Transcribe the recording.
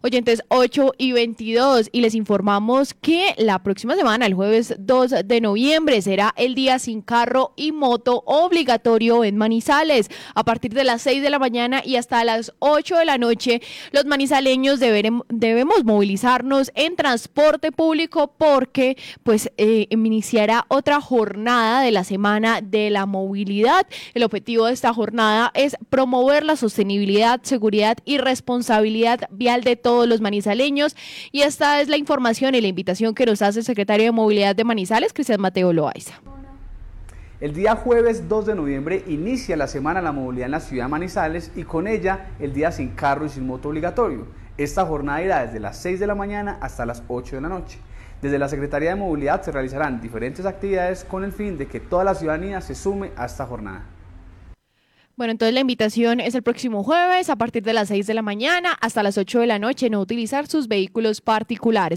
Oyentes 8 y 22 y les informamos que la próxima semana, el jueves 2 de noviembre, será el día sin carro y moto obligatorio en Manizales. A partir de las 6 de la mañana y hasta las 8 de la noche, los manizaleños debemos movilizarnos en transporte público porque pues eh, iniciará otra jornada de la semana de la movilidad. El objetivo de esta jornada es promover la sostenibilidad, seguridad y responsabilidad vial de todos los manizaleños. Y esta es la información y la invitación que nos hace el secretario de Movilidad de Manizales, Cristian Mateo Loaiza. El día jueves 2 de noviembre inicia la Semana de la Movilidad en la ciudad de Manizales y con ella el día sin carro y sin moto obligatorio. Esta jornada irá desde las 6 de la mañana hasta las 8 de la noche. Desde la Secretaría de Movilidad se realizarán diferentes actividades con el fin de que toda la ciudadanía se sume a esta jornada. Bueno, entonces la invitación es el próximo jueves a partir de las 6 de la mañana hasta las 8 de la noche, no utilizar sus vehículos particulares.